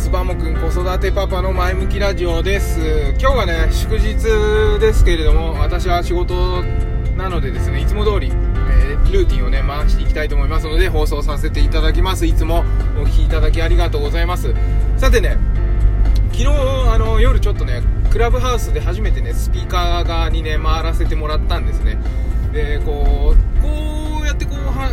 ますバモくん子育てパパの前向きラジオです。今日はね祝日ですけれども私は仕事なのでですねいつも通り、えー、ルーティンをね回していきたいと思いますので放送させていただきます。いつもお聴きいただきありがとうございます。さてね昨日あの夜ちょっとねクラブハウスで初めてねスピーカー側にね回らせてもらったんですね。でこう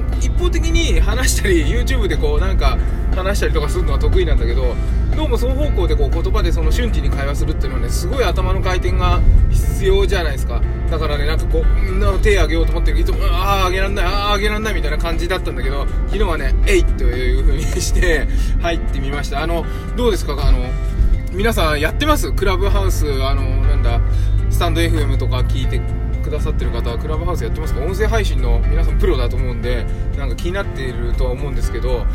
こうやってこう一方的に話したり YouTube でこうなんか話したりとかするのは得意なんだけどどうも双方向でこう言葉でその瞬時に会話するっていうのはねすごい頭の回転が必要じゃないですか。だからねなんかこう手上げようと思っていつもああ上げらんないああ上げらんないみたいな感じだったんだけど昨日はねえいという風にして 入ってみました。あのどうですか？あの皆さんやってます？クラブハウスあのなんだスタンド FM とか聞いてくださってる方はクラブハウスやってますか？音声配信の皆さんプロだと思うんでなんか気になっているとは思うんですけど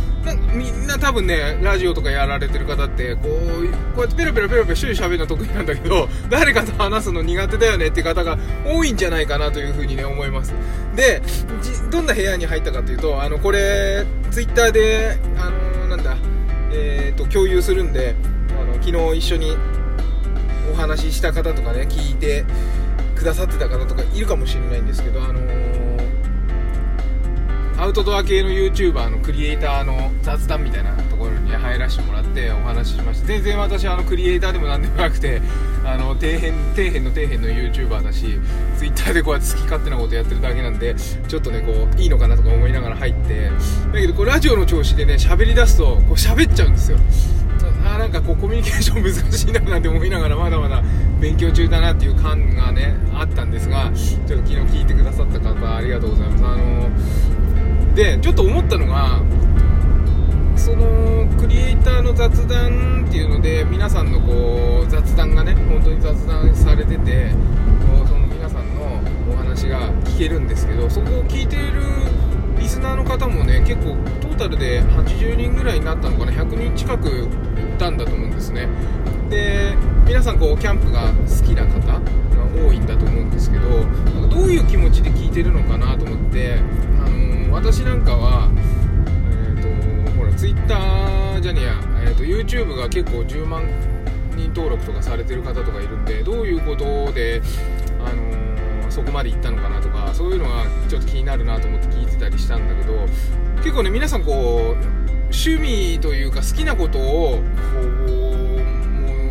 みんな多分ねラジオとかやられてる方ってこうこうやってペロペロペロペロ一人喋るの得意なんだけど 誰かと話すの苦手だよねって方が多いんじゃないかなというふうにね思います。でどんな部屋に入ったかというとあのこれツイッターであのなんだえー、と共有するんであの昨日一緒にお話しした方とかね聞いてくださってた方とかいるかもしれないんですけど、あのー、アウトドア系の YouTuber のクリエイターの雑談みたいなところに入らせてもらってお話ししました全然私あのクリエイターでも何でもなくてあの底辺底辺の底辺の YouTuber だし Twitter でこうやって好き勝手なことやってるだけなんでちょっとねこういいのかなとか思いながら入ってだけどこうラジオの調子でね喋り出すとこう喋っちゃうんですよ。あなんかこうコミュニケーション難しいななんて思いながらまだまだ勉強中だなっていう感がねあったんですがちょっと昨日聞いてくださった方ありがとうございます。あのでちょっと思ったのがそのクリエイターの雑談っていうので皆さんのこう雑談がね本当に雑談されててその皆さんのお話が聞けるんですけどそこを聞いているリスナーの方もね結構トータルで80人ぐらいになったのかな100人近く行ったんだと思うんですね。で皆さんこうキャンプが好きな方が多いんだと思うんですけどどういう気持ちで聞いてるのかなと思って、あのー、私なんかは、えーと、ほら Twitter じゃねえや、えーと、YouTube が結構10万人登録とかされてる方とかいるんでどういうことで、そこまで行ったのかなとかそういうのがちょっと気になるなと思って聞いてたりしたんだけど結構ね皆さんこう趣味というか好きなことをこう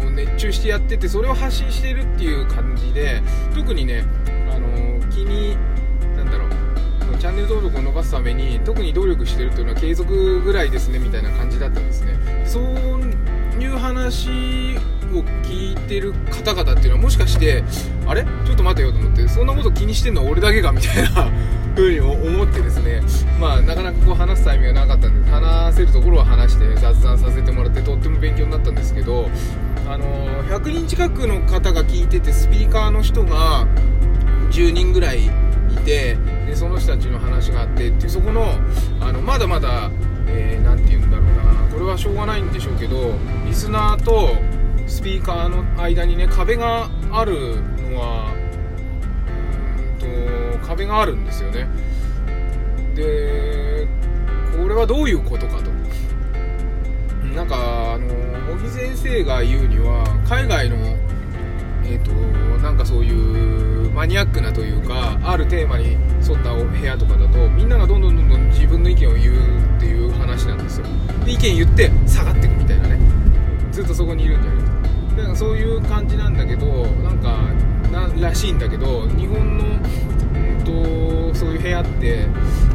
もう熱中してやっててそれを発信してるっていう感じで特にねあの気になんだろうチャンネル登録を伸ばすために特に努力してるっていうのは継続ぐらいですねみたいな感じだったんですね。そういう話を聞いてる方々っていうのはもしかしてあれ？ちょっと待てよと思ってそんなこと気にしてんのは俺だけかみたいな 風に思ってですね。まあなかなかこう話すタイミングがなかったんで話せるところは話して雑談させてもらってとっても勉強になったんですけどあの100人近くの方が聞いててスピーカーの人が10人ぐらいいてでその人たちの話があってっていうそこのあのまだまだ何、えー、て言うんだろうな。これはしょうがないんでしょうけどリスナーとスピーカーの間にね壁があるのはうんと壁があるんですよね。でこれはどういうことかと。なんかあの茂木先生が言うには海外のえっ、ー、となんかそういうマニアックなというかあるテーマに沿ったお部屋とかだとみんながどんどんどんどん自分の意見を言うっていう話なんですよ。で意見言って下がってくみたいなね。ずっとそこにいるんじゃないだからそういう感じなんだけどなんからしいんだけど日本の、うんと、そういう部屋って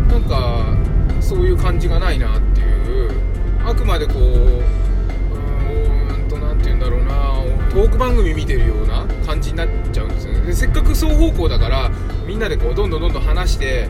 なんかそういう感じがないなっていう。あくまでこううんと何て言うんだろうな。トーク番組見てるような感じになっちゃうんですよね。でせっかく双方向だからみんなでこうどんどんどんどん話して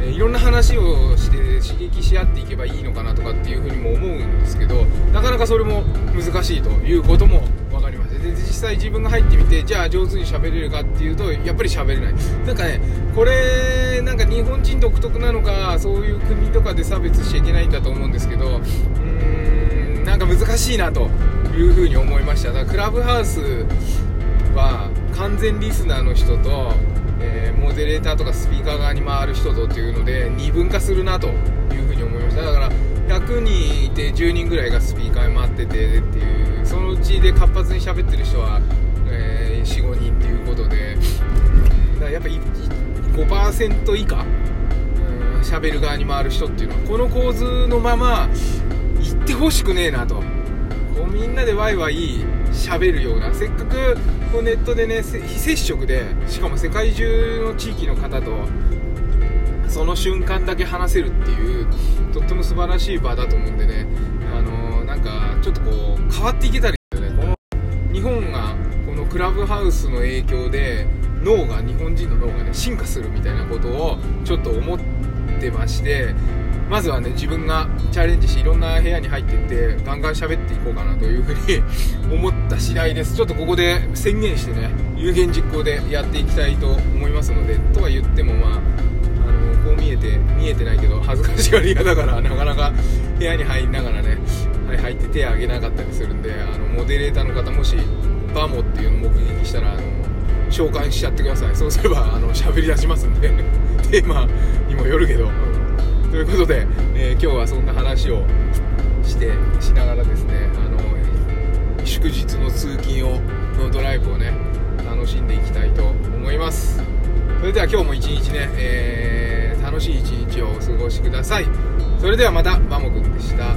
えいろんな話をして刺激し合っていけばいいのかなとかっていうふうにも思うんですけどなかなかそれも難しいということもかりましたで実際自分が入ってみてじゃあ上手に喋れるかっていうとやっぱり喋れない。なんかねこれなんか日本人独特なのかそういう国とかで差別しちゃいけないんだと思うんですけどうーんなんか難しいなというふうに思いました。だからクラブハウスは完全リスナーの人とえー、モデレーターとかスピーカー側に回る人とっていうので二分化するなというふうに思いました。だから100人いて10人ぐらいがスピーカーに待っててっていうそのうちで活発に喋ってる人は、えー、45人っていうことでだからやっぱ5%以下喋る側に回る人っていうのはこの構図のまま行ってほしくねえなと。こうみんなでワイワイ喋るようなせっかくこうネットでね非接触でしかも世界中の地域の方とその瞬間だけ話せるっていうとっても素晴らしい場だと思うんでね。あのー、なんかちょっとこう変わっていけたりね。この日本がこのクラブハウスの影響で脳が日本人の脳がね進化するみたいなことをちょっと思ってましてまずはね自分がチャレンジしていろんな部屋に入っていってガンガン喋っていこうかなというふうに 思った次第です。ちょっとここで宣言してね有言実行でやっていきたいと思いますのでとは言ってもまあ見えてないけど恥ずかしがり屋だからなかなか部屋に入りながらね、入って手を挙げなかったりするんであのモデレーターの方もしバモっていうのを目撃したらあの召喚しちゃってください。そうすればあの喋り出しますんで テーマにもよるけど、ということで、えー、今日はそんな話をしてしながらですねあの祝日の通勤をのドライブをね楽しんでいきたいと思います。それでは今日も一日ね、えー、楽しい一日をお過ごしください。それではまたバモくんでした。